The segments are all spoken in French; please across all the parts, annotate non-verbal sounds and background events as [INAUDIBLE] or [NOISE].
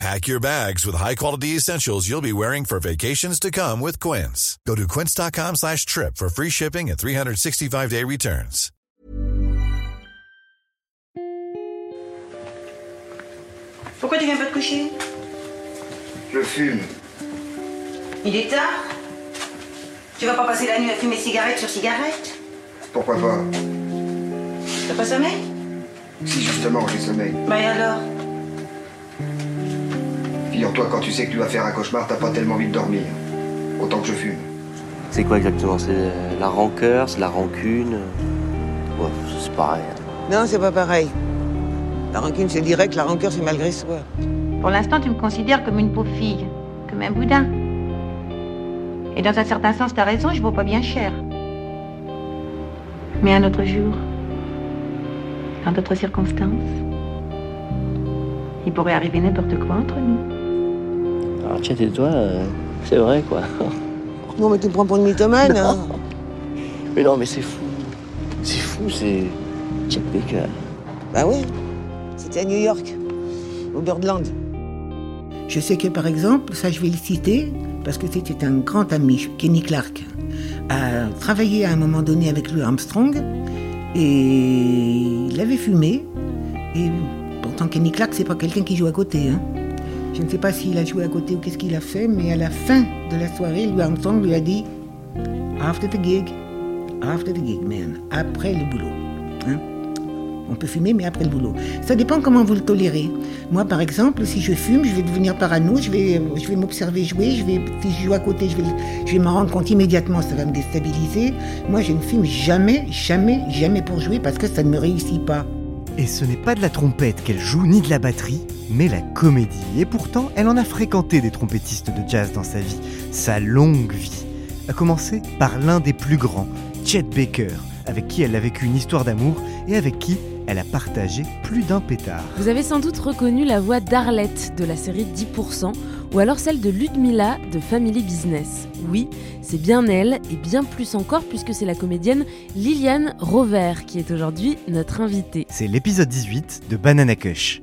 Pack your bags with high-quality essentials you'll be wearing for vacations to come with Quince. Go to quince.com slash trip for free shipping and 365-day returns. Pourquoi tu viens pas te coucher Je fume. Il est tard. Tu vas pas passer la nuit à fumer cigarette sur cigarette Pourquoi pas T'as pas sommeil Si justement j'ai sommeil. Bah et alors Figure-toi, quand tu sais que tu vas faire un cauchemar, t'as pas tellement envie de dormir. Autant que je fume. C'est quoi exactement? C'est la rancœur, c'est la rancune? Ouais, c'est pareil. hein. Non, c'est pas pareil. La rancune, c'est direct, la rancœur, c'est malgré soi. Pour l'instant, tu me considères comme une pauvre fille, comme un boudin. Et dans un certain sens, t'as raison, je vaux pas bien cher. Mais un autre jour, dans d'autres circonstances, il pourrait arriver n'importe quoi entre nous. Alors tiens, et toi, euh, c'est vrai quoi. [LAUGHS] Non, mais tu me prends pour une mythomane. hein. mais non, mais c'est fou. C'est fou, c'est. Chet Baker. Bah oui. C'était à New York, au Birdland. Je sais que par exemple, ça je vais le citer, parce que c'était un grand ami, Kenny Clark, a travaillé à un moment donné avec Louis Armstrong, et il avait fumé, et pourtant Kenny Clark c'est pas quelqu'un qui joue à côté. hein. Je ne sais pas s'il a joué à côté ou qu'est-ce qu'il a fait, mais à la fin de la soirée, Louis Armstrong lui a dit After the gig, after the gig, man, après le boulot. hein. On peut fumer, mais après le boulot. Ça dépend comment vous le tolérez. Moi, par exemple, si je fume, je vais devenir parano, je vais, je vais m'observer jouer, je vais, si je joue à côté, je vais, je vais m'en rendre compte immédiatement, ça va me déstabiliser. Moi, je ne fume jamais, jamais, jamais pour jouer parce que ça ne me réussit pas. Et ce n'est pas de la trompette qu'elle joue, ni de la batterie, mais la comédie. Et pourtant, elle en a fréquenté des trompettistes de jazz dans sa vie, sa longue vie. A commencer par l'un des plus grands, Chet Baker, avec qui elle a vécu une histoire d'amour et avec qui elle a partagé plus d'un pétard. Vous avez sans doute reconnu la voix d'Arlette de la série 10%, ou alors celle de Ludmilla de Family Business. Oui, c'est bien elle, et bien plus encore puisque c'est la comédienne Liliane Rover qui est aujourd'hui notre invitée. C'est l'épisode 18 de Banana Kush.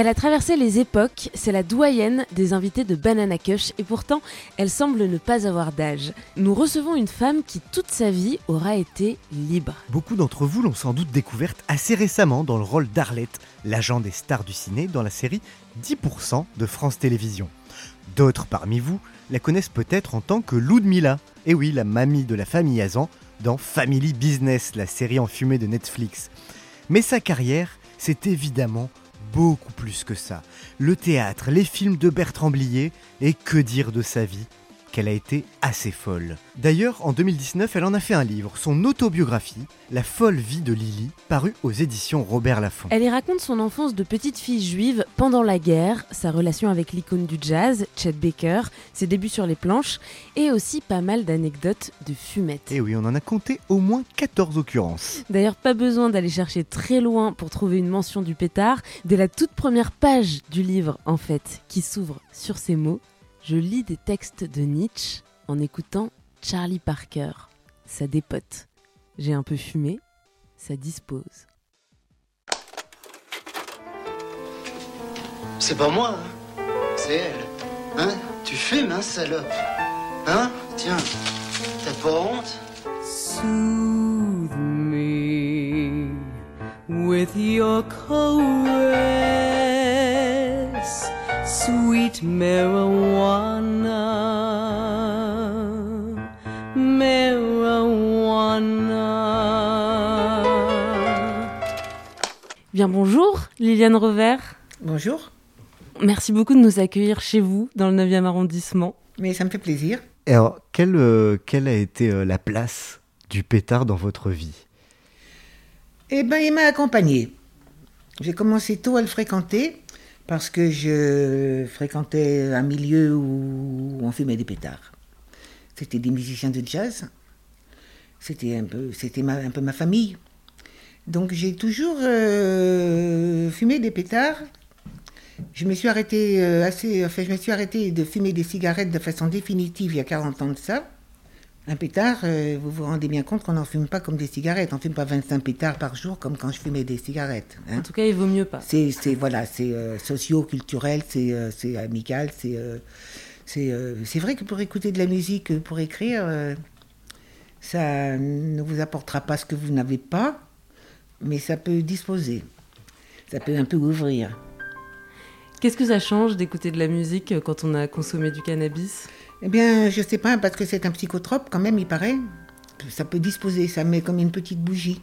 Elle a traversé les époques, c'est la doyenne des invités de Banana Kush et pourtant elle semble ne pas avoir d'âge. Nous recevons une femme qui toute sa vie aura été libre. Beaucoup d'entre vous l'ont sans doute découverte assez récemment dans le rôle d'Arlette, l'agent des stars du ciné dans la série 10% de France Télévisions. D'autres parmi vous la connaissent peut-être en tant que Ludmilla, et oui, la mamie de la famille Azan, dans Family Business, la série enfumée de Netflix. Mais sa carrière, c'est évidemment beaucoup plus que ça. Le théâtre, les films de Bertrand Blier, et que dire de sa vie? Qu'elle a été assez folle. D'ailleurs, en 2019, elle en a fait un livre, son autobiographie, La folle vie de Lily, paru aux éditions Robert Laffont. Elle y raconte son enfance de petite fille juive pendant la guerre, sa relation avec l'icône du jazz, Chet Baker, ses débuts sur les planches, et aussi pas mal d'anecdotes de fumettes. Et oui, on en a compté au moins 14 occurrences. D'ailleurs, pas besoin d'aller chercher très loin pour trouver une mention du pétard. Dès la toute première page du livre, en fait, qui s'ouvre sur ces mots, je lis des textes de Nietzsche en écoutant Charlie Parker. Ça dépote. J'ai un peu fumé, ça dispose. C'est pas moi, hein. c'est elle. Hein? Tu fumes, hein, salope Hein? Tiens, t'as pas honte? Soothe me with your caress, sweet marijuana, marijuana. Bien bonjour, Liliane Revers. Bonjour. Merci beaucoup de nous accueillir chez vous, dans le 9e arrondissement. Mais ça me fait plaisir. Et alors, quelle, euh, quelle a été euh, la place du pétard dans votre vie? Eh ben, il m'a accompagné. J'ai commencé tôt à le fréquenter parce que je fréquentais un milieu où on fumait des pétards. C'était des musiciens de jazz. C'était un peu, c'était un peu ma famille. Donc j'ai toujours euh, fumé des pétards. Je me suis euh, assez, je me suis arrêté de fumer des cigarettes de façon définitive il y a 40 ans de ça. Un pétard, euh, vous vous rendez bien compte qu'on n'en fume pas comme des cigarettes. On ne fume pas 25 pétards par jour comme quand je fumais des cigarettes. hein. En tout cas, il vaut mieux pas. C'est, c'est- voilà, c'est euh, socio-culturel, c'est, euh, c'est amical, c'est, c'est, c'est vrai que pour écouter de la musique, pour écrire, ça ne vous apportera pas ce que vous n'avez pas, mais ça peut disposer, ça peut un peu ouvrir. Qu'est-ce que ça change d'écouter de la musique quand on a consommé du cannabis? Eh bien, je sais pas, parce que c'est un psychotrope quand même, il paraît. Ça peut disposer, ça met comme une petite bougie.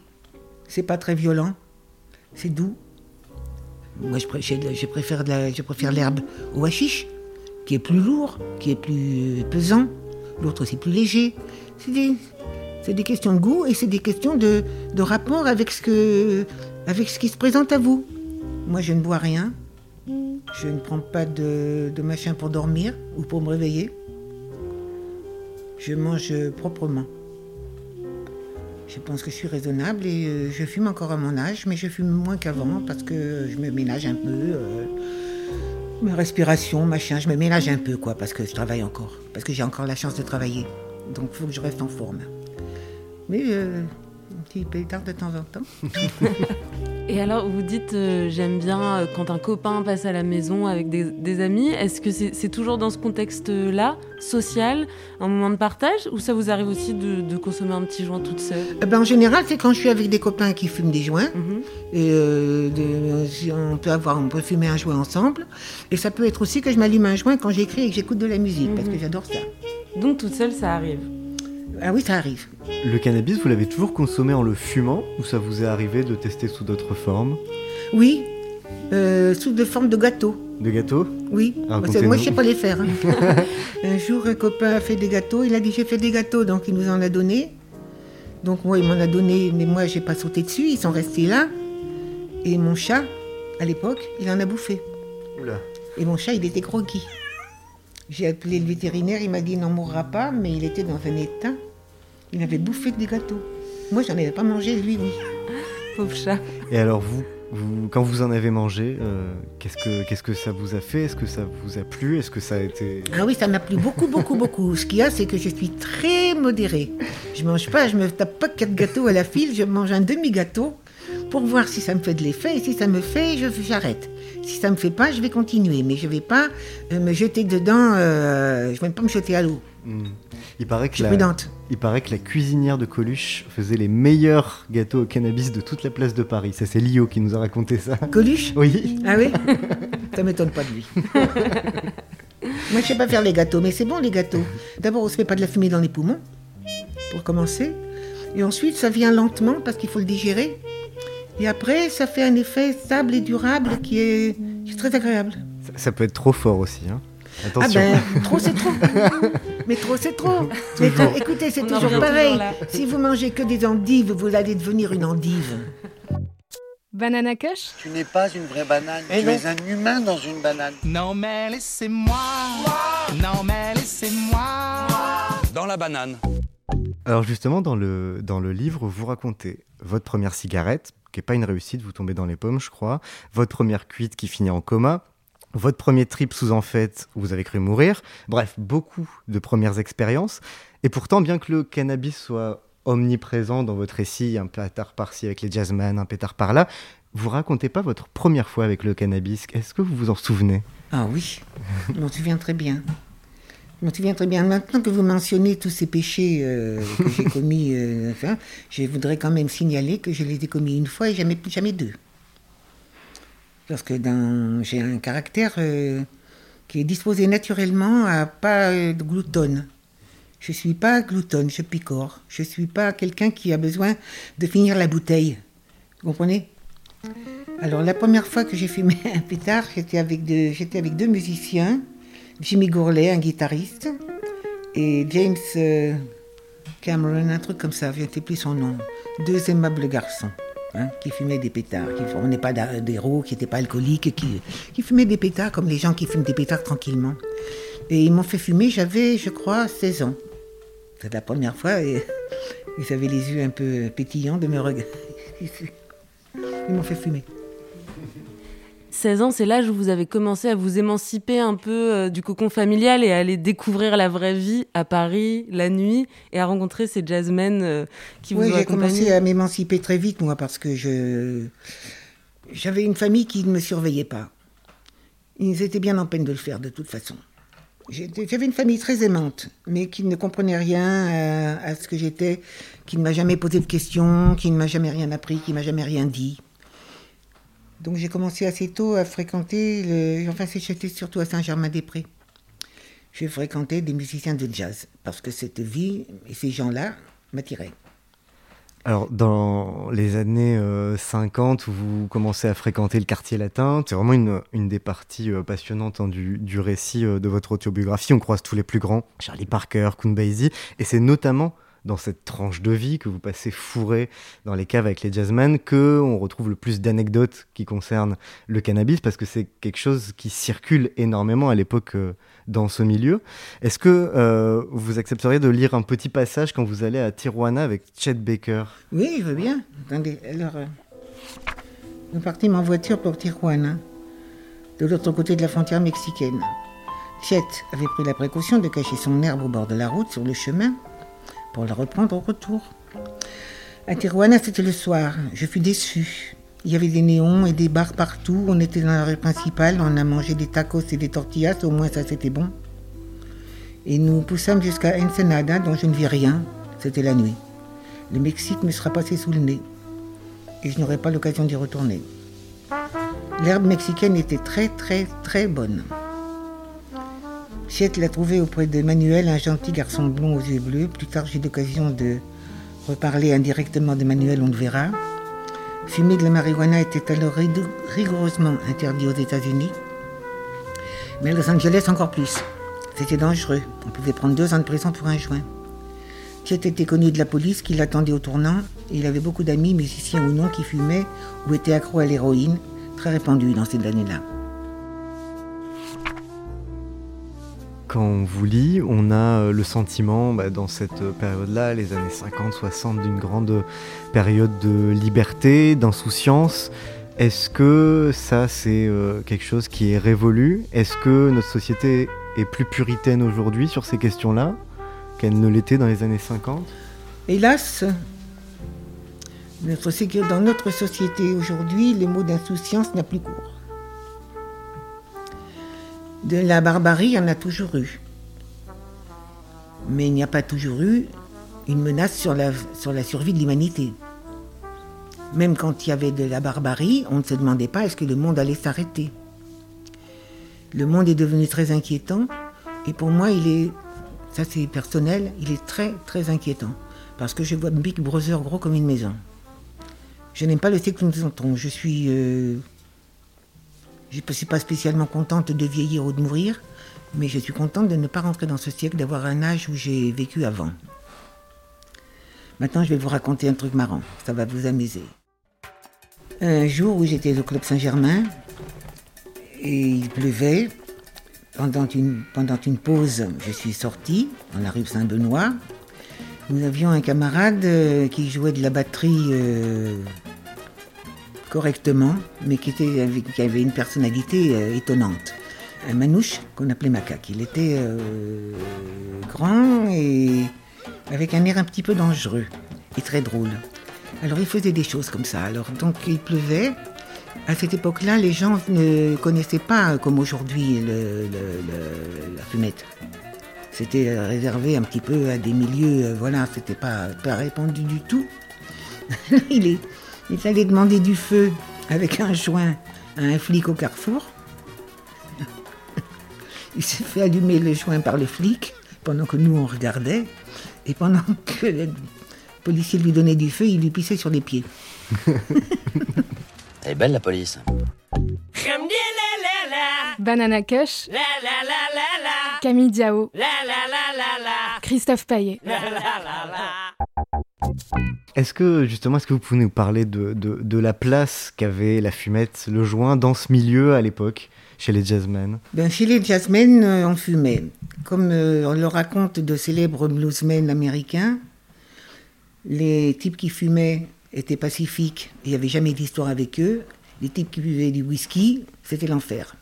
C'est pas très violent, c'est doux. Moi, je, préfère, je préfère l'herbe au hashish, qui est plus lourd, qui est plus pesant. L'autre, c'est plus léger. C'est des, des questions de goût et c'est des questions de, de rapport avec ce, que, avec ce qui se présente à vous. Moi, je ne bois rien. Je ne prends pas de, de machin pour dormir ou pour me réveiller. Je mange proprement. Je pense que je suis raisonnable et euh, je fume encore à mon âge, mais je fume moins qu'avant parce que je me ménage un peu. euh, ma respiration, machin, je me ménage un peu, quoi, parce que je travaille encore. Parce que j'ai encore la chance de travailler. Donc il faut que je reste en forme. Mais euh, un petit pétard de temps en temps. [LAUGHS] Et alors, vous dites, euh, j'aime bien euh, quand un copain passe à la maison avec des, des amis. Est-ce que c'est toujours dans ce contexte-là, social, un moment de partage, ou ça vous arrive aussi de, de consommer un petit joint toute seule? Eh ben, en général, c'est quand je suis avec des copains qui fument des joints. Et euh, de- on peut avoir, on peut fumer un joint ensemble. Et ça peut être aussi que je m'allume un joint quand j'écris et que j'écoute de la musique, parce que j'adore ça. Donc toute seule, ça arrive. Ah oui, ça arrive. Le cannabis, vous l'avez toujours consommé en le fumant ou ça vous est arrivé de tester sous d'autres formes? Oui, euh, sous de forme de gâteau. De gâteaux? Oui, Ah, moi, je sais pas les faire. hein. [LAUGHS] un jour, un copain a fait des gâteaux, il a dit j'ai fait des gâteaux, donc il nous en a donné. Donc moi, il m'en a donné, mais moi, j'ai pas sauté dessus, ils sont restés là. Et mon chat, à l'époque, il en a bouffé. Oula. Et mon chat, il était groggy. J'ai appelé le vétérinaire, il m'a dit il n'en mourra pas, mais il était dans un état. Il avait bouffé des gâteaux. Moi, j'en avais pas mangé, lui, oui. Pauvre chat. Et alors vous, vous quand vous en avez mangé, euh, qu'est-ce que qu'est-ce que ça vous a fait? Est-ce que ça vous a plu? Est-ce que ça a été Ah oui, ça m'a plu beaucoup, beaucoup, beaucoup. Ce qu'il y a, c'est que je suis très modérée. Je mange pas, je me tape pas quatre gâteaux à la file, je mange un demi-gâteau pour voir si ça me fait de l'effet. Et si ça me fait, je- j'arrête. Si ça me fait pas, je vais continuer. Mais je vais pas euh, me jeter dedans, euh, je vais pas me jeter à l'eau. Hmm. Il paraît que la, il paraît que la cuisinière de Coluche faisait les meilleurs gâteaux au cannabis de toute la place de Paris. Ça c'est Lio qui nous a raconté ça. Coluche Oui. Ah oui [LAUGHS] Ça m'étonne pas de lui. Moi, je sais pas faire les gâteaux, mais c'est bon les gâteaux. D'abord, on se met pas de la fumée dans les poumons, pour commencer. Et ensuite, ça vient lentement parce qu'il faut le digérer. Et après, ça fait un effet stable et durable qui est, qui est très agréable. Ça, ça peut être trop fort aussi. Hein. Attention. Ah ben, trop c'est trop. [LAUGHS] Mais trop c'est trop. [LAUGHS] Mais écoutez, c'est toujours pareil. toujours. Si vous mangez que des endives, vous allez devenir une endive. Banana Kush? Tu n'es pas une vraie banane, Eh tu non. es un humain dans une banane. Non mais laissez-moi, non mais laissez-moi. Dans la banane. Alors justement, dans le, dans le livre, vous racontez votre première cigarette, qui n'est pas une réussite, vous tombez dans les pommes, je crois, votre première cuite qui finit en coma, votre premier trip sous en où vous avez cru mourir, bref, beaucoup de premières expériences. Et pourtant, bien que le cannabis soit omniprésent dans votre récit, un pétard par-ci avec les jazzmen, un pétard par-là, vous racontez pas votre première fois avec le cannabis. Est-ce que vous vous en souvenez? Ah oui, je m'en souviens très bien. Je m'en souviens très bien. Maintenant que vous mentionnez tous ces péchés euh, que j'ai [LAUGHS] commis, euh, enfin, je voudrais quand même signaler que je les ai commis une fois et jamais, jamais deux. Parce que j'ai un caractère euh, qui est disposé naturellement à pas euh, de gloutonne. Je suis pas gloutonne, je picore. Je suis pas quelqu'un qui a besoin de finir la bouteille. Vous comprenez? Alors la première fois que j'ai fumé un pétard, j'étais avec, deux, musiciens, Jimmy Gourlet, un guitariste, et James euh, Cameron, un truc comme ça, je ne plus son nom. Deux aimables garçons hein, qui fumaient des pétards, qui ne n'est pas d'héros, qui n'étaient pas alcooliques, qui, qui fumaient des pétards comme les gens qui fument des pétards tranquillement. Et ils m'ont fait fumer, j'avais, je crois, 16 ans. C'est la première fois et [LAUGHS] ils avaient les yeux un peu pétillants de me regarder. [LAUGHS] Ils m'ont fait fumer. 16 ans, c'est l'âge où vous avez commencé à vous émanciper un peu euh, du cocon familial et à aller découvrir la vraie vie à Paris, la nuit, et à rencontrer ces jazzmen euh, qui Oui, vous ont j'ai commencé accompagné. à m'émanciper très vite, moi, parce que je j'avais une famille qui ne me surveillait pas. Ils étaient bien en peine de le faire, de toute façon. J'avais une famille très aimante, mais qui ne comprenait rien à, à ce que j'étais, qui ne m'a jamais posé de questions, qui ne m'a jamais rien appris, qui m'a jamais rien dit. Donc j'ai commencé assez tôt à fréquenter, le... enfin j'étais surtout à Saint-Germain-des-Prés. Je fréquentais des musiciens de jazz, parce que cette vie et ces gens-là m'attiraient. Alors, dans les années euh, 50, où vous commencez à fréquenter le quartier latin, c'est vraiment une, des parties euh, passionnantes hein, du, récit euh, de votre autobiographie. On croise tous les plus grands, Charlie Parker, Count Basie, et c'est notamment dans cette tranche de vie que vous passez fourré dans les caves avec les jazzmen que on retrouve le plus d'anecdotes qui concernent le cannabis parce que c'est quelque chose qui circule énormément à l'époque euh, dans ce milieu. Est-ce que euh, vous accepteriez de lire un petit passage quand vous allez à Tijuana avec Chet Baker? Oui, je veux bien. Attendez, alors. euh, nous partîmes en voiture pour Tijuana, de l'autre côté de la frontière mexicaine. Chet avait pris la précaution de cacher son herbe au bord de la route, sur le chemin, pour la reprendre au retour. À Tijuana, c'était le soir. Je fus déçu. Il y avait des néons et des bars partout. On était dans la rue principale. On a mangé des tacos et des tortillas. Au moins, ça, c'était bon. Et nous poussâmes jusqu'à Ensenada, dont je ne vis rien. C'était la nuit. Le Mexique me sera passé sous le nez. Et je n'aurai pas l'occasion d'y retourner. L'herbe mexicaine était très, très, très bonne. Chet l'a trouvé auprès de Manuel, un gentil garçon blond aux yeux bleus. Plus tard, j'ai l'occasion de reparler indirectement de Manuel, on le verra. Fumer de la marijuana était alors rigoureusement interdit aux États-Unis. Mais à Los Angeles, encore plus. C'était dangereux. On pouvait prendre deux ans de prison pour un joint. Chet était connu de la police qui l'attendait au tournant. Il avait beaucoup d'amis, musiciens ou non, qui fumaient ou étaient accros à l'héroïne, très répandue dans ces années-là. Quand on vous lit, on a euh, le sentiment, bah, dans cette euh, période-là, les années 50-60, d'une grande période de liberté, d'insouciance. Est-ce que ça, c'est euh, quelque chose qui est révolu? Est-ce que notre société est plus puritaine aujourd'hui sur ces questions-là qu'elle ne l'était dans les années 50 Hélas, notre dans notre société aujourd'hui, le mot d'insouciance n'a plus cours. De la barbarie, il y en a toujours eu. Mais il n'y a pas toujours eu une menace sur la, sur la survie de l'humanité. Même quand il y avait de la barbarie, on ne se demandait pas est-ce que le monde allait s'arrêter. Le monde est devenu très inquiétant et pour moi, il est, ça c'est personnel, il est très très inquiétant parce que je vois Big Brother gros comme une maison. Je n'aime pas le entrons. Je suis, euh, je ne suis pas spécialement contente de vieillir ou de mourir, mais je suis contente de ne pas rentrer dans ce siècle, d'avoir un âge où j'ai vécu avant. Maintenant, je vais vous raconter un truc marrant. Ça va vous amuser. Un jour où j'étais au Club Saint-Germain, et il pleuvait. Pendant une, pause, je suis sortie dans la rue Saint-Benoît. Nous avions un camarade euh, qui jouait de la batterie euh, correctement, mais qui, avait une personnalité euh, étonnante. Un manouche qu'on appelait Macaque. Il était euh, grand et avec un air un petit peu dangereux et très drôle. Alors il faisait des choses comme ça. Alors donc il pleuvait. À cette époque-là, les gens ne connaissaient pas, euh, comme aujourd'hui, la fumette. C'était réservé un petit peu à des milieux, voilà, c'était pas, pas répandu du tout. [LAUGHS] il, est, il allait demander du feu avec un joint à un flic au carrefour. [LAUGHS] il s'est fait allumer le joint par le flic pendant que nous on regardait. Et pendant [LAUGHS] que le policier lui donnait du feu, il lui pissait sur les pieds. [LAUGHS] Elle est belle la police. Banana Kush, Camille Diao, Christophe Paillet. Est-ce que justement, est-ce que vous pouvez nous parler de, de, la place qu'avait la fumette, le joint dans ce milieu à l'époque chez les jazzmen? Ben, Chez les jazzmen, euh, on fumait. Comme euh, on le raconte de célèbres bluesmen américains, les types qui fumaient étaient pacifiques, il n'y avait jamais d'histoire avec eux. Les types qui buvaient du whisky, c'était l'enfer.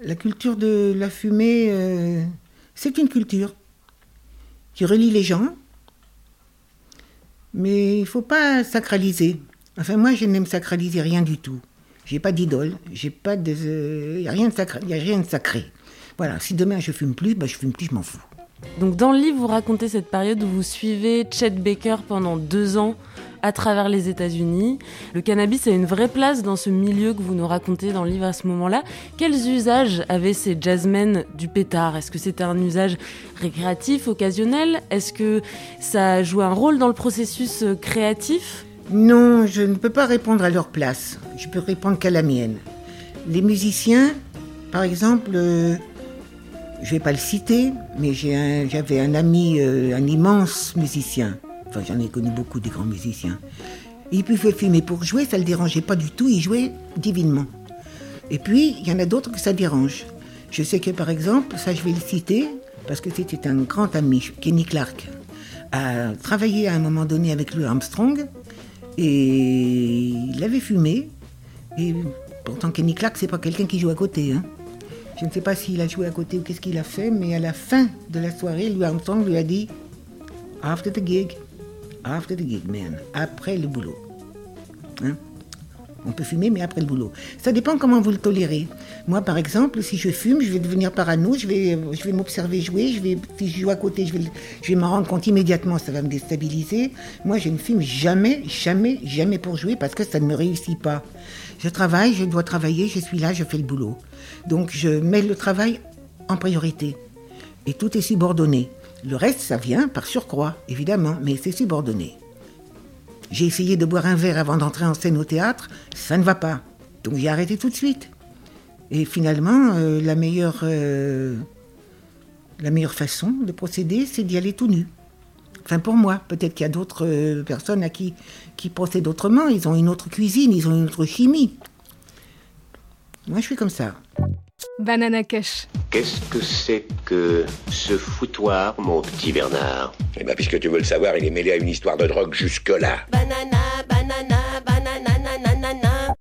La culture de la fumée, euh, c'est une culture qui relie les gens, mais il faut pas sacraliser. Enfin, moi, je n'aime sacraliser rien du tout. J'ai pas d'idole, j'ai pas de, il a rien de sacré, y a rien de sacré. Voilà, si demain je fume plus, bah je fume plus, je m'en fous. Donc dans le livre, vous racontez cette période où vous suivez Chet Baker pendant deux ans à travers les États-Unis. Le cannabis a une vraie place dans ce milieu que vous nous racontez dans le livre à ce moment-là. Quels usages avaient ces jazzmen du pétard? Est-ce que c'était un usage récréatif, occasionnel? Est-ce que ça jouait un rôle dans le processus euh, créatif? Non, je ne peux pas répondre à leur place. Je peux répondre qu'à la mienne. Les musiciens, par exemple, euh, je ne vais pas le citer, mais j'avais un, un, ami, euh, un immense musicien. Enfin, j'en ai connu beaucoup des grands musiciens. Il pouvait fumer pour jouer, ça ne le dérangeait pas du tout, il jouait divinement. Et puis, il y en a d'autres que ça dérange. Je sais que, par exemple, ça je vais le citer, parce que c'était un grand ami, Kenny Clark, a travaillé à un moment donné avec Louis Armstrong, et il avait fumé. Et pourtant, Kenny Clark, c'est pas quelqu'un qui joue à côté. Hein. Je ne sais pas s'il a joué à côté ou qu'est-ce qu'il a fait, mais à la fin de la soirée, Louis Armstrong lui a dit After the gig, after the gig, man, après le boulot. Hein? On peut fumer, mais après le boulot. Ça dépend comment vous le tolérez. Moi, par exemple, si je fume, je vais devenir parano, je vais, je vais m'observer jouer, je vais, si je joue à côté, je vais, je vais m'en rendre compte immédiatement, ça va me déstabiliser. Moi, je ne fume jamais, jamais, jamais pour jouer parce que ça ne me réussit pas. Je travaille, je dois travailler, je suis là, je fais le boulot. Donc, je mets le travail en priorité. Et tout est subordonné. Le reste, ça vient par surcroît, évidemment, mais c'est subordonné. J'ai essayé de boire un verre avant d'entrer en scène au théâtre, ça ne va pas. Donc j'ai arrêté tout de suite. Et finalement, euh, la, meilleure, euh, la meilleure façon de procéder, c'est d'y aller tout nu. Enfin pour moi, peut-être qu'il y a d'autres euh, personnes à qui, qui procèdent autrement, ils ont une autre cuisine, ils ont une autre chimie. Moi je suis comme ça. Banana Kush. Qu'est-ce que c'est que ce foutoir, mon petit Bernard? Eh bien, puisque tu veux le savoir, il est mêlé à une histoire de drogue jusque-là. Banana, banana, banana, nanana.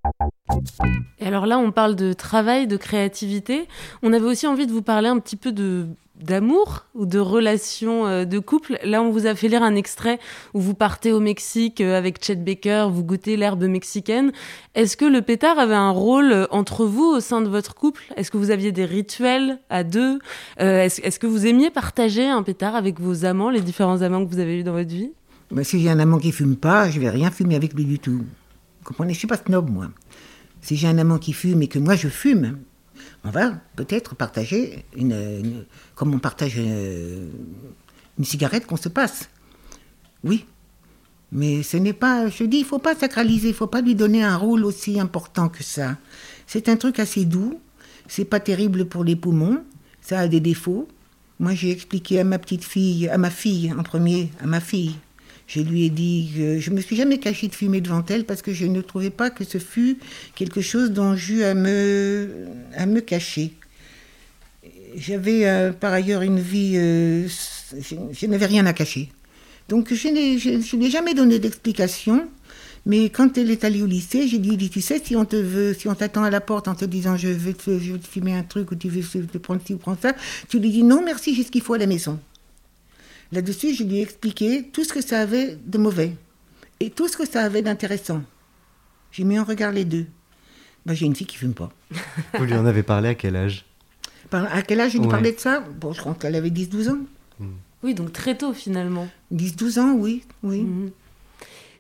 Et alors là, on parle de travail, de créativité. On avait aussi envie de vous parler un petit peu de d'amour ou de relation euh, de couple. Là, on vous a fait lire un extrait où vous partez au Mexique euh, avec Chet Baker, vous goûtez l'herbe mexicaine. Est-ce que le pétard avait un rôle euh, entre vous au sein de votre couple? Est-ce que vous aviez des rituels à deux? Est-ce est que vous aimiez partager un pétard avec vos amants, les différents amants que vous avez eus dans votre vie? Si j'ai un amant qui fume pas, je vais rien fumer avec lui du tout. Vous comprenez? Je suis pas snob, moi. Si j'ai un amant qui fume et que moi je fume, on va peut-être partager comme on partage une, une cigarette qu'on se passe. Oui. Mais ce n'est pas, je dis, il faut pas sacraliser, il faut pas lui donner un rôle aussi important que ça. C'est un truc assez doux, c'est pas terrible pour les poumons, ça a des défauts. Moi, j'ai expliqué à ma petite fille, à ma fille en premier, à ma fille, je lui ai dit que je me suis jamais caché de fumer devant elle parce que je ne trouvais pas que ce fût quelque chose dont j'eus à me, à me cacher. J'avais euh, par ailleurs une vie, euh, je, n'avais rien à cacher. Donc je ne lui ai jamais donné d'explication. Mais quand elle est allée au lycée, j'ai dit, dit, tu sais, si on te veut, si on t'attend à la porte en te disant je te, je vais te fumer un truc ou tu veux te prendre ci ou prendre ça, tu lui dis non merci, j'ai ce qu'il faut à la maison. Là-dessus, je lui ai expliqué tout ce que ça avait de mauvais et tout ce que ça avait d'intéressant. J'ai mis en regard les deux. Ben, j'ai une fille qui fume pas. [LAUGHS] Vous lui en avez parlé à quel âge? À quel âge je lui Ouais. parlais de ça? Bon, je crois qu'elle avait 10-12 ans. Oui, donc très tôt finalement. 10-12 ans, oui. oui. Mhm.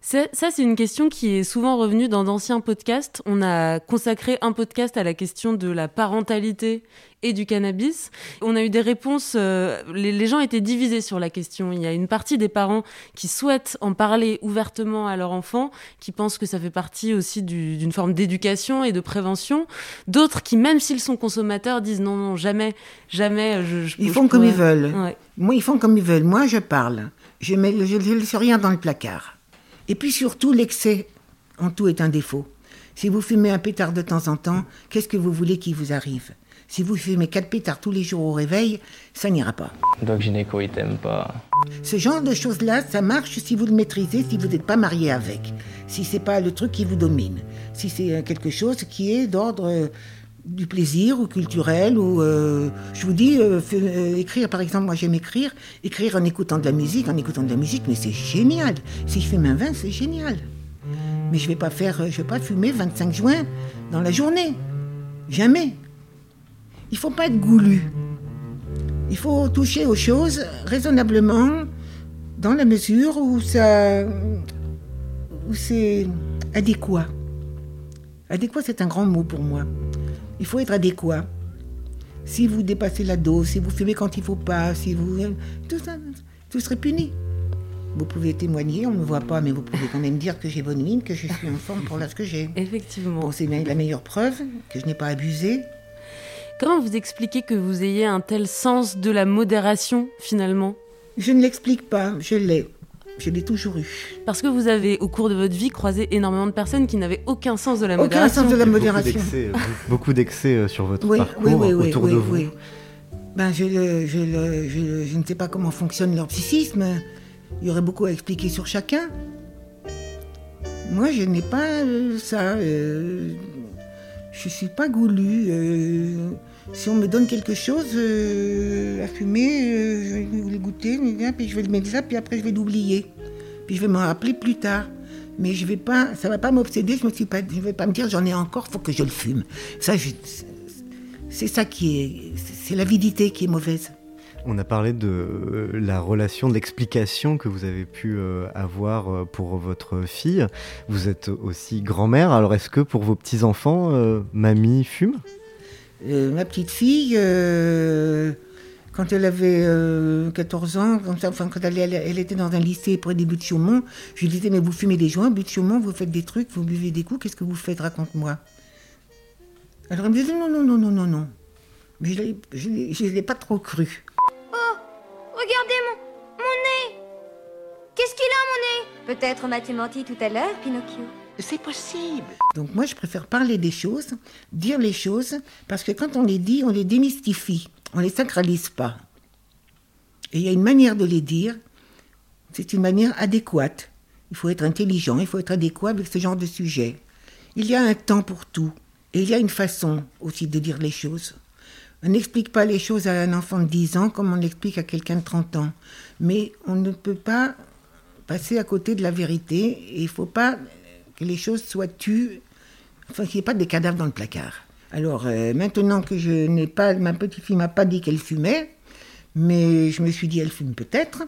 Ça, ça, c'est une question qui est souvent revenue dans d'anciens podcasts. On a consacré un podcast à la question de la parentalité et du cannabis. On a eu des réponses, euh, les, les gens étaient divisés sur la question. Il y a une partie des parents qui souhaitent en parler ouvertement à leur enfant, qui pensent que ça fait partie aussi du- d'une forme d'éducation et de prévention. D'autres qui, même s'ils sont consommateurs, disent non, non, jamais, jamais. Je, je- Ils je font comme ils veulent. Ouais. Moi, ils font comme ils veulent. Moi, je parle. Je ne je laisse rien dans le placard. Et puis surtout, l'excès en tout est un défaut. Si vous fumez un pétard de temps en temps, qu'est-ce que vous voulez qu'il vous arrive? Si vous fumez quatre pétards tous les jours au réveil, ça n'ira pas. Doc Gynéco, il t'aime pas. Ce genre de choses-là, ça marche si vous le maîtrisez, si vous n'êtes pas marié avec, si c'est pas le truc qui vous domine, si c'est euh, quelque chose qui est d'ordre euh, du plaisir ou culturel ou euh, je vous dis euh, euh, écrire par exemple moi j'aime écrire écrire en écoutant de la musique en écoutant de la musique mais c'est génial. Si je fume un vin c'est génial. Mais je vais pas faire je vais pas fumer 25 joints dans la journée. Jamais. Il faut pas être goulu. Il faut toucher aux choses raisonnablement dans la mesure où ça où c'est adéquat. Adéquat c'est un grand mot pour moi il faut être adéquat. Si vous dépassez la dose, si vous fumez quand il faut pas, si vous... Tout ça, tout serait puni. Vous pouvez témoigner, on ne me voit pas, mais vous pouvez quand même dire que j'ai bonne mine, que je suis en forme pour l'âge que j'ai. Effectivement. Bon, c'est la meilleure preuve que je n'ai pas abusé. Comment vous expliquez que vous ayez un tel sens de la modération finalement? Je ne l'explique pas, je l'ai. Je l'ai toujours eu. Parce que vous avez, au cours de votre vie, croisé énormément de personnes qui n'avaient aucun sens de la Aucun modération. sens de la Beaucoup modération. d'excès, euh, [LAUGHS] beaucoup d'excès euh, sur votre Oui, parcours oui, oui, oui, autour oui, de vous. oui. Ben, je, le- je, le- je, le- je ne sais pas comment fonctionne leur psychisme. Il y aurait beaucoup à expliquer sur chacun. Moi, je n'ai pas euh, ça. euh, je ne suis pas goulu. euh, si on me donne quelque chose euh, à fumer, euh, je vais le goûter, puis je vais le mettre là, puis après je vais l'oublier. Puis je vais m'en rappeler plus tard. Mais je vais pas, ça va pas m'obséder. Je ne vais pas me dire j'en ai encore, faut que je le fume. Ça, c'est ça qui est, c'est l'avidité qui est mauvaise. On a parlé de euh, la relation, de l'explication que vous avez pu avoir pour votre fille. Vous êtes aussi grand-mère, alors est-ce que pour vos petits-enfants, mamie fume? Euh, ma petite fille, euh, quand elle avait euh, 14 ans, comme ça, enfin, quand elle, était dans un lycée près des buts de Chaumont, je lui disais, mais vous fumez des joints, buts Chaumont, vous faites des trucs, vous buvez des coups, qu'est-ce que vous faites, raconte-moi. Alors elle me disait, non, non, non, non, non, non. Mais je ne l'ai pas trop cru. Oh, regardez mon, mon nez Qu'est-ce qu'il a, mon nez? Peut-être m'as-tu menti tout à l'heure, Pinocchio C'est possible. Donc moi, je préfère parler des choses, dire les choses, parce que quand on les dit, on les démystifie, on les sacralise pas. Et il y a une manière de les dire, c'est une manière adéquate. Il faut être intelligent, il faut être adéquat avec ce genre de sujet. Il y a un temps pour tout, et il y a une façon aussi de dire les choses. On n'explique pas les choses à un enfant de 10 ans comme on l'explique à quelqu'un de 30 ans. Mais on ne peut pas passer à côté de la vérité et il ne faut pas que les choses soient tues, enfin qu'il n'y ait pas des cadavres dans le placard. Alors euh, maintenant que je n'ai pas, ma petite fille m'a pas dit qu'elle fumait, mais je me suis dit elle fume peut-être.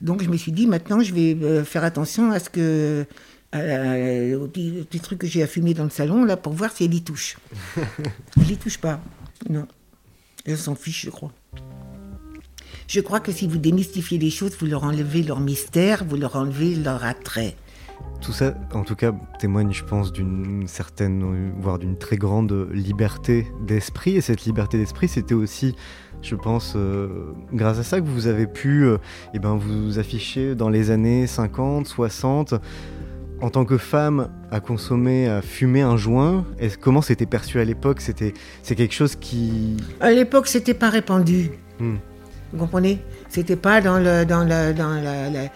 Donc je me suis dit maintenant je vais euh, faire attention à ce que à la- au petit, au petit truc que j'ai à fumer dans le salon là pour voir si elle y touche. [LAUGHS] elle y touche pas, non. Elle s'en fiche, je crois. Je crois que si vous démystifiez les choses, vous leur enlevez leur mystère, vous leur enlevez leur attrait. Tout ça, en tout cas, témoigne, je pense, d'une certaine, voire d'une très grande liberté d'esprit. Et cette liberté d'esprit, c'était aussi, je pense, euh, grâce à ça que vous avez pu euh, eh ben, vous afficher dans les années 50, 60. En tant que femme, à consommer, à fumer un joint, comment c'était perçu à l'époque? C'était, C'est quelque chose qui... À l'époque, c'était pas répandu. Hmm. Vous comprenez? C'était pas dans le, dans la, dans la-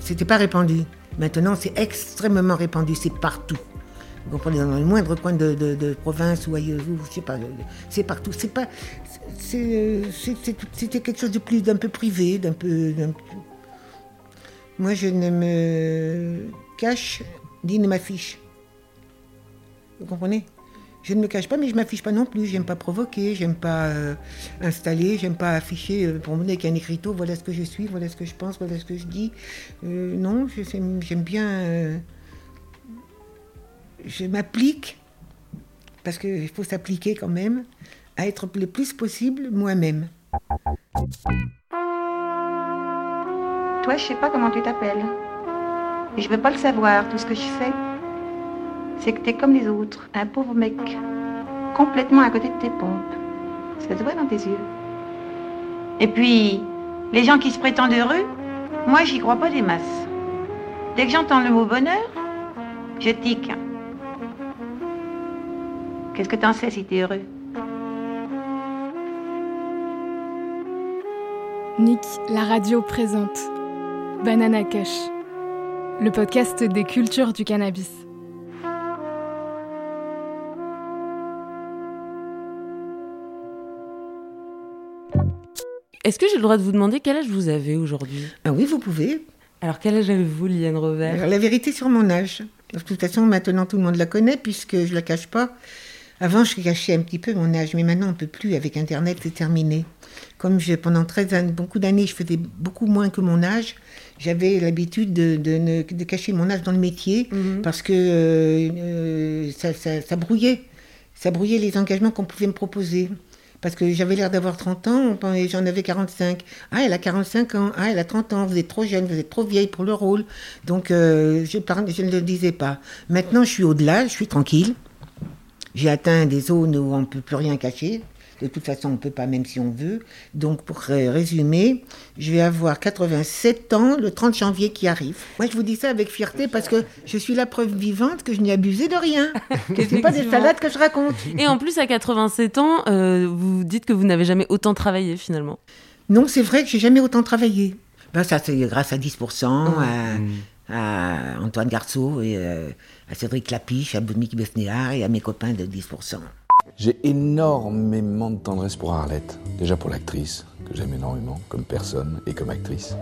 c'était pas répandu. Maintenant, c'est extrêmement répandu. C'est partout. Vous comprenez Dans le moindre coin de, province ou ailleurs, ou je sais pas. C'est partout. C'est pas. C'était quelque chose de plus, d'un peu privé, d'un peu. d'un peu- Moi, je ne me cache ni ne m'affiche. Vous comprenez? Je ne me cache pas, mais je m'affiche pas non plus. J'aime pas provoquer, j'aime pas euh, installer, j'aime pas afficher euh, pour montrer avec un écriteau. Voilà ce que je suis, voilà ce que je pense, voilà ce que je dis. Euh, non, j'aime bien. je m'applique parce qu'il faut s'appliquer quand même à être le plus possible moi-même. Toi, je sais pas comment tu t'appelles. Je veux pas le savoir. Tout ce que je sais, c'est que t'es comme les autres. Un pauvre mec. Complètement à côté de tes pompes. Ça se voit dans tes yeux. Et puis, les gens qui se prétendent heureux, moi, j'y crois pas des masses. Dès que j'entends le mot bonheur, je tique. Qu'est-ce que t'en sais si t'es heureux? Nick, la radio présente Banana Kush, le podcast des cultures du cannabis. Est-ce que j'ai le droit de vous demander quel âge vous avez aujourd'hui? Ah oui, vous pouvez. Alors quel âge avez-vous, Liliane Robert? Alors, la vérité sur mon âge. De toute façon, maintenant tout le monde la connaît puisque je la cache pas. Avant, je cachais un petit peu mon âge, mais maintenant on peut plus. Avec Internet, c'est terminé. Comme je, pendant 13 ans, beaucoup d'années, je faisais beaucoup moins que mon âge, j'avais l'habitude de, de, ne- de cacher mon âge dans le métier parce que euh, euh, ça, ça- ça brouillait. Ça brouillait les engagements qu'on pouvait me proposer. Parce que j'avais l'air d'avoir 30 ans, et j'en avais 45. Ah, elle a 45 ans. Ah, elle a 30 ans. Vous êtes trop jeune, vous êtes trop vieille pour le rôle. Donc, euh, je, je ne le disais pas. Maintenant, je suis au-delà, je suis tranquille. J'ai atteint des zones où on ne peut plus rien cacher. De toute façon, on ne peut pas, même si on veut. Donc, pour résumer, je vais avoir 87 ans le 30 janvier qui arrive. Moi, je vous dis ça avec fierté parce que je suis la preuve vivante que je n'ai abusé de rien. [LAUGHS] Que ce n'est pas des salades que je raconte. Et en plus, à 87 ans, euh, vous dites que vous n'avez jamais autant travaillé finalement. Non, c'est vrai que j'ai jamais autant travaillé. Ben, ça, c'est grâce à 10%, à, à Antoine Garceau et euh, à Cédric Lapiche, à Dominique Besnéard et à mes copains de 10%. J'ai énormément de tendresse pour Arlette. Déjà pour l'actrice, que j'aime énormément, comme personne et comme actrice.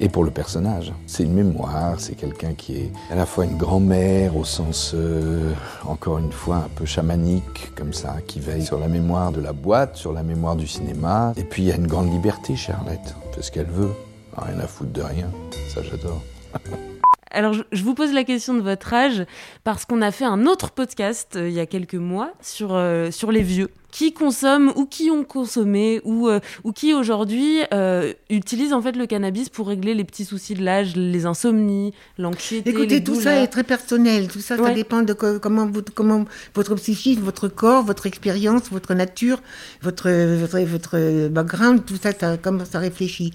Et pour le personnage. C'est une mémoire, c'est quelqu'un qui est à la fois une grand-mère au sens, euh, encore une fois, un peu chamanique, comme ça, qui veille sur la mémoire de la boîte, sur la mémoire du cinéma. Et puis il y a une grande liberté chez Arlette. Fait ce qu'elle veut. Rien à foutre de rien. Ça, j'adore. [LAUGHS] Alors, je, vous pose la question de votre âge parce qu'on a fait un autre podcast euh, il y a quelques mois sur, euh, sur les vieux qui consomment ou qui ont consommé ou, euh, ou qui aujourd'hui euh, utilisent en fait le cannabis pour régler les petits soucis de l'âge, les insomnies, l'anxiété. Écoutez, les tout ça est très personnel. Tout ça, ça dépend de co- comment, vous- comment votre psychisme, votre corps, votre expérience, votre nature, votre, votre, votre background, tout ça, ça, comment ça réfléchit.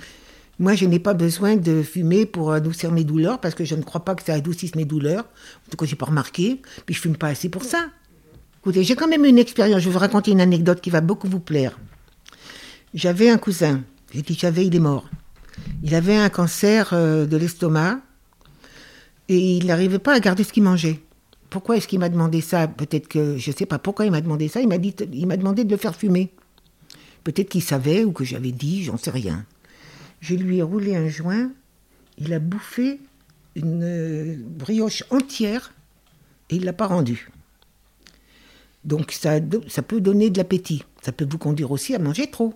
Moi, je n'ai pas besoin de fumer pour adoucir mes douleurs parce que je ne crois pas que ça adoucisse mes douleurs. En tout cas, j'ai pas remarqué. Puis je fume pas assez pour ça. Écoutez, j'ai quand même une expérience. Je vais vous raconter une anecdote qui va beaucoup vous plaire. J'avais un cousin. J'ai dit j'avais, il est mort. Il avait un cancer euh, de l'estomac et il n'arrivait pas à garder ce qu'il mangeait. Pourquoi est-ce qu'il m'a demandé ça? Peut-être que je ne sais pas pourquoi il m'a demandé ça. Il m'a demandé de le faire fumer. Peut-être qu'il savait ou que j'avais dit, j'en sais rien. Je lui ai roulé un joint. Il a bouffé une euh, brioche entière et il l'a pas rendue. Donc ça, ça peut donner de l'appétit. Ça peut vous conduire aussi à manger trop.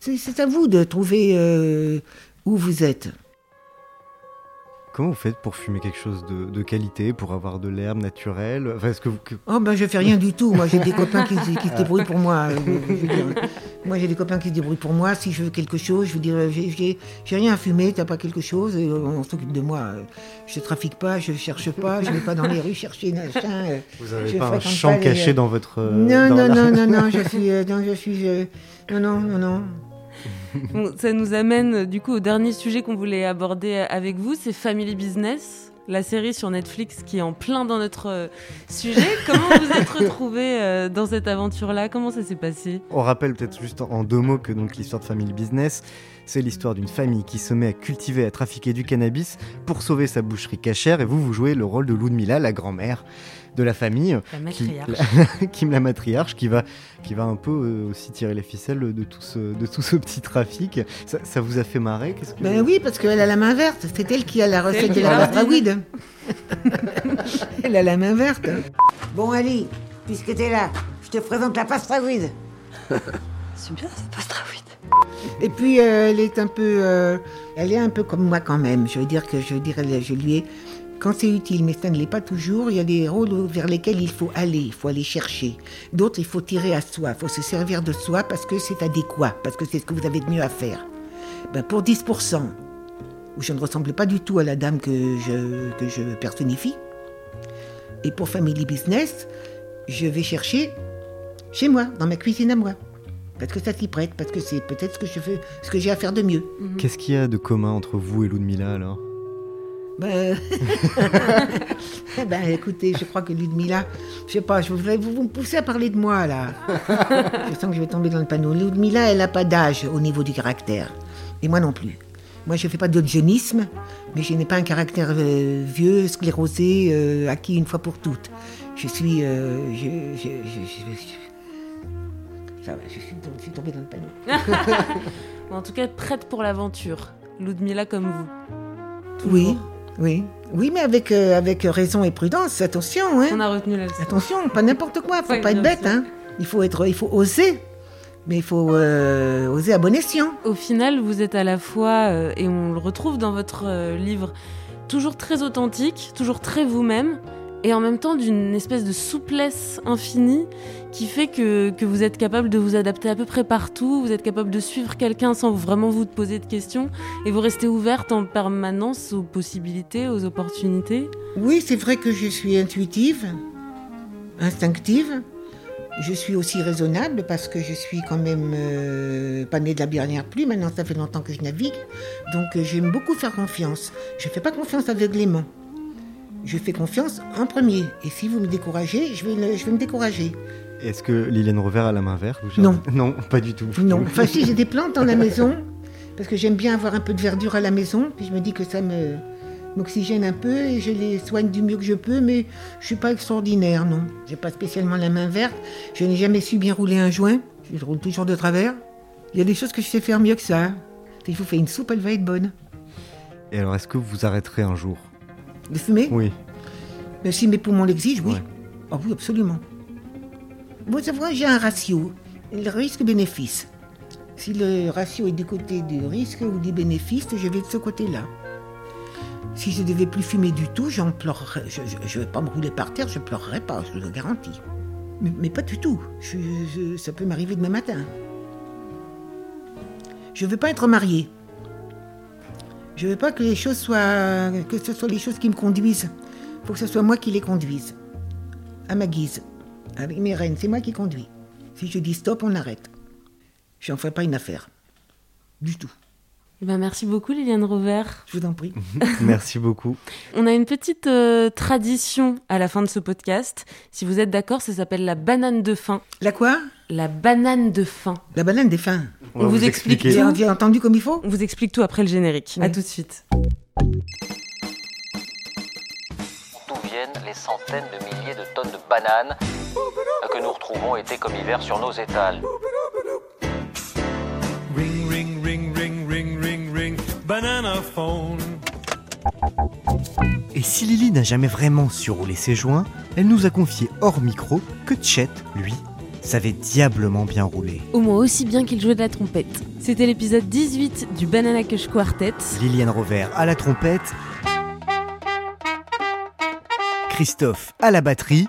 C'est à vous de trouver euh, où vous êtes. Comment vous faites pour fumer quelque chose de, de qualité, pour avoir de l'herbe naturelle? Enfin, que vous... Oh ben je fais rien du tout. Moi j'ai des [LAUGHS] copains qui, qui se débrouillent pour moi. Euh. Moi j'ai des copains qui se débrouillent pour moi. Si je veux quelque chose, je veux dire j'ai- rien à fumer. T'as pas quelque chose et on s'occupe de moi. Je trafique pas, je cherche pas, je vais pas dans les rues chercher machin. euh, Vous avez je pas un champ caché euh, dans votre, euh, Non dans non la- non non [LAUGHS] non. Je suis euh, non je suis euh, non non non non. Bon, ça nous amène euh, du coup au dernier sujet qu'on voulait aborder euh, avec vous, c'est Family Business, la série sur Netflix qui est en plein dans notre euh, sujet. Comment vous êtes [LAUGHS] retrouvés euh, dans cette aventure-là? Comment ça s'est passé? On rappelle peut-être juste en- en deux mots que donc l'histoire de Family Business, c'est l'histoire d'une famille qui se met à cultiver, à trafiquer du cannabis pour sauver sa boucherie cachère. Et vous, vous jouez le rôle de Ludmilla, la grand-mère de la famille, La qui, matriarche. [LAUGHS] qui- la matriarche, qui va, qui va un peu euh, aussi tirer les ficelles de tout ce, de tout ce petit trafic. Ça, ça vous a fait marrer Qu'est-ce que... Ben oui, parce qu'elle a la main verte. C'est elle qui a la recette de la weed. [LAUGHS] elle a la main verte. Bon, allez, puisque t'es là, je te présente la pastravide. [LAUGHS] C'est bien, vite. Et puis euh, elle est un peu, euh, elle est un peu comme moi quand même. Je veux dire que je elle- je lui ai, quand c'est utile, mais ça ne l'est pas toujours. Il y a des rôles vers lesquels il faut aller, il faut aller chercher. D'autres, il faut tirer à soi, il faut se servir de soi parce que c'est adéquat, parce que c'est ce que vous avez de mieux à faire. Ben, pour 10%, où je ne ressemble pas du tout à la dame que je, personnifie, et pour Family Business, je vais chercher chez moi, dans ma cuisine à moi. Parce que ça s'y prête, parce que c'est peut-être ce que ce que j'ai à faire de mieux. Qu'est-ce qu'il y a de commun entre vous et Ludmilla alors? Ben, [LAUGHS] ben, écoutez, je crois que Ludmilla, je sais pas, je voudrais vous, vous me poussez à parler de moi là. [LAUGHS] je sens que je vais tomber dans le panneau. Ludmilla, elle n'a pas d'âge au niveau du caractère. Et moi non plus. Moi, je ne fais pas d'eugénisme, mais je n'ai pas un caractère euh, vieux, sclérosé, euh, acquis une fois pour toutes. Je suis. euh, je, ça va, je suis, je suis tombée dans le panneau. [LAUGHS] En tout cas, prête pour l'aventure. Ludmilla comme vous. Oui, oui. Oui, mais avec, euh, avec raison et prudence, attention. Hein. On a retenu la leçon. Attention, pas n'importe quoi, faut Ouais, pas être bête. Hein. Il, faut être, il faut oser, mais il faut euh, oser à bon escient. Au final, vous êtes à la fois, euh, et on le retrouve dans votre livre, toujours très authentique, toujours très vous-même, et en même temps d'une espèce de souplesse infinie qui fait que, que vous êtes capable de vous adapter à peu près partout, vous êtes capable de suivre quelqu'un sans vraiment vous poser de questions, et vous restez ouverte en permanence aux possibilités, aux opportunités. Oui, c'est vrai que je suis intuitive, instinctive. Je suis aussi raisonnable parce que je suis quand même euh, pas née de la dernière pluie. Maintenant, ça fait longtemps que je navigue. Donc, euh, j'aime beaucoup faire confiance. Je ne fais pas confiance aveuglément. Je fais confiance en premier. Et si vous me découragez, je vais, le- je vais me décourager. Est-ce que Liliane Rover a la main verte ou Non. Non, pas du tout. Non, [LAUGHS] enfin si j'ai des plantes dans la maison, parce que j'aime bien avoir un peu de verdure à la maison, puis je me dis que ça me m'oxygène un peu et je les soigne du mieux que je peux, mais je suis pas extraordinaire, non. J'ai pas spécialement la main verte, je n'ai jamais su bien rouler un joint, je roule toujours de travers. Il y a des choses que je sais faire mieux que ça. Si je vous fais une soupe, elle va être bonne. Et alors, est-ce que vous arrêterez un jour? De fumer Oui. Mais si mes poumons l'exigent, oui. Ouais. Ah oui, absolument. Vous savez, j'ai un ratio, le risque-bénéfice. Si le ratio est du côté du risque ou du bénéfice, je vais de ce côté-là. Si je devais plus fumer du tout, j'en pleurerais. Je ne vais pas me rouler par terre, je pleurerais pas, je le garantis. Mais, mais pas du tout. Je- je- ça peut m'arriver demain matin. Je veux pas être mariée. Je veux pas que les choses soient, que ce soit les choses qui me conduisent. Faut que ce soit moi qui les conduise. À ma guise. Avec mes rênes, c'est moi qui conduis. Si je dis stop, on arrête. J'en ferai pas une affaire. Du tout. Eh ben, merci beaucoup Liliane Rover. Je vous en prie. [LAUGHS] Merci beaucoup. On a une petite euh, tradition à la fin de ce podcast. Si vous êtes d'accord, ça s'appelle la banane de fin. La quoi? La banane de fin. La banane des fins. On, vous, explique tout. J'ai entendu comme il faut On vous explique tout après le générique. Oui. À tout de suite. D'où viennent les centaines de milliers de tonnes de bananes que nous retrouvons été comme hiver sur nos étals Ring, ring, ring, ring, ring, ring, ring, banana phone. Et si Lily n'a jamais vraiment surroulé ses joints, elle nous a confié hors micro que Chet, lui, savait diablement bien rouler. Au moins aussi bien qu'il jouait de la trompette. C'était l'épisode 18 du Banana Kush Quartet. Liliane Rover à la trompette, Christophe à la batterie,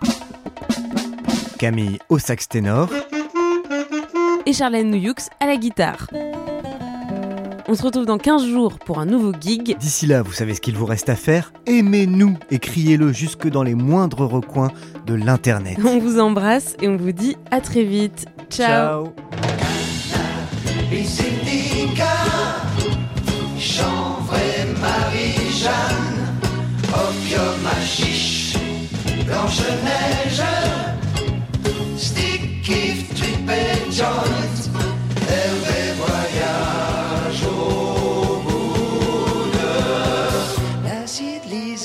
Camille au sax ténor. et Charlène Nouyux à la guitare. On se retrouve dans 15 jours pour un nouveau gig. D'ici là, vous savez ce qu'il vous reste à faire Aimez-nous et criez-le jusque dans les moindres recoins de l'Internet. On vous embrasse et on vous dit à très vite. Ciao. Blanche-Neige, stick, trip et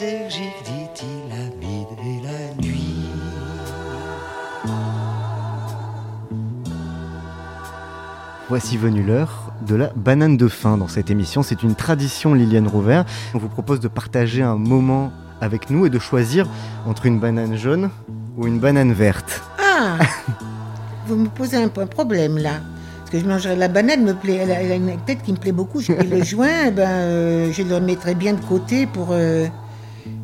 l'acide lysergique, dit-il, amide et la nuit. Voici venue l'heure de la banane de fin dans cette émission. C'est une tradition Liliane Rouvert. On vous propose de partager un moment avec nous et de choisir entre une banane jaune ou une banane verte. Ah [LAUGHS] Vous me posez un, problème là. Parce que je mangerai la banane, me plaît, elle, a, elle a une tête qui me plaît beaucoup. Et le [LAUGHS] joint, ben, euh, je le mettrai bien de côté pour, euh,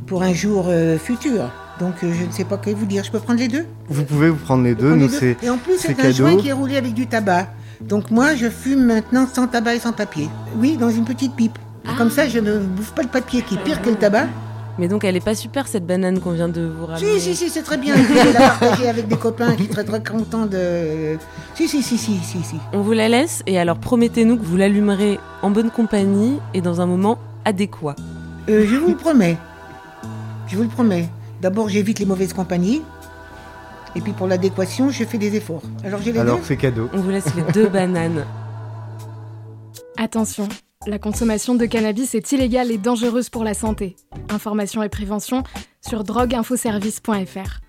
pour un jour euh, futur. Donc euh, je ne sais pas quoi vous dire. Je peux prendre les deux? Vous pouvez vous prendre les deux, Prendre nous les deux. Et en plus, c'est un cadeau. joint qui est roulé avec du tabac. Donc moi, je fume maintenant sans tabac et sans papier. Oui, dans une petite pipe. Comme ça, je ne bouffe pas le papier qui est pire que le tabac. Mais donc elle est pas super cette banane qu'on vient de vous ramener. Si, si, si, c'est très bien. Je vais la partager avec des copains qui seraient très contents de... Si, si, si, si, si, si. On vous la laisse et alors promettez-nous que vous l'allumerez en bonne compagnie et dans un moment adéquat. Euh, je vous le promets. Je vous le promets. D'abord, j'évite les mauvaises compagnies. Et puis pour l'adéquation, je fais des efforts. Alors j'ai les Alors deux c'est cadeau. On vous laisse les deux [LAUGHS] bananes. Attention, la consommation de cannabis est illégale et dangereuse pour la santé. Information et prévention sur drogueinfoservice.fr.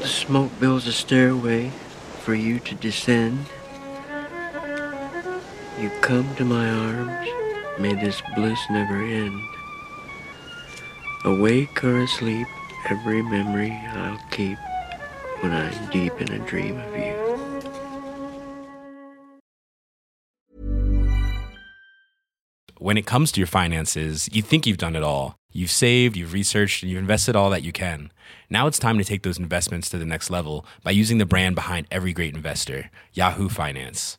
The smoke builds a stairway for you to descend. You come to my arms, may this bliss never end. Awake or asleep, every memory I'll keep when I'm deep in a dream of you. when it comes to your finances, you think you've done it all. You've saved, you've researched, and you've invested all that you can. Now it's time to take those investments to the next level by using the brand behind every great investor, Yahoo Finance.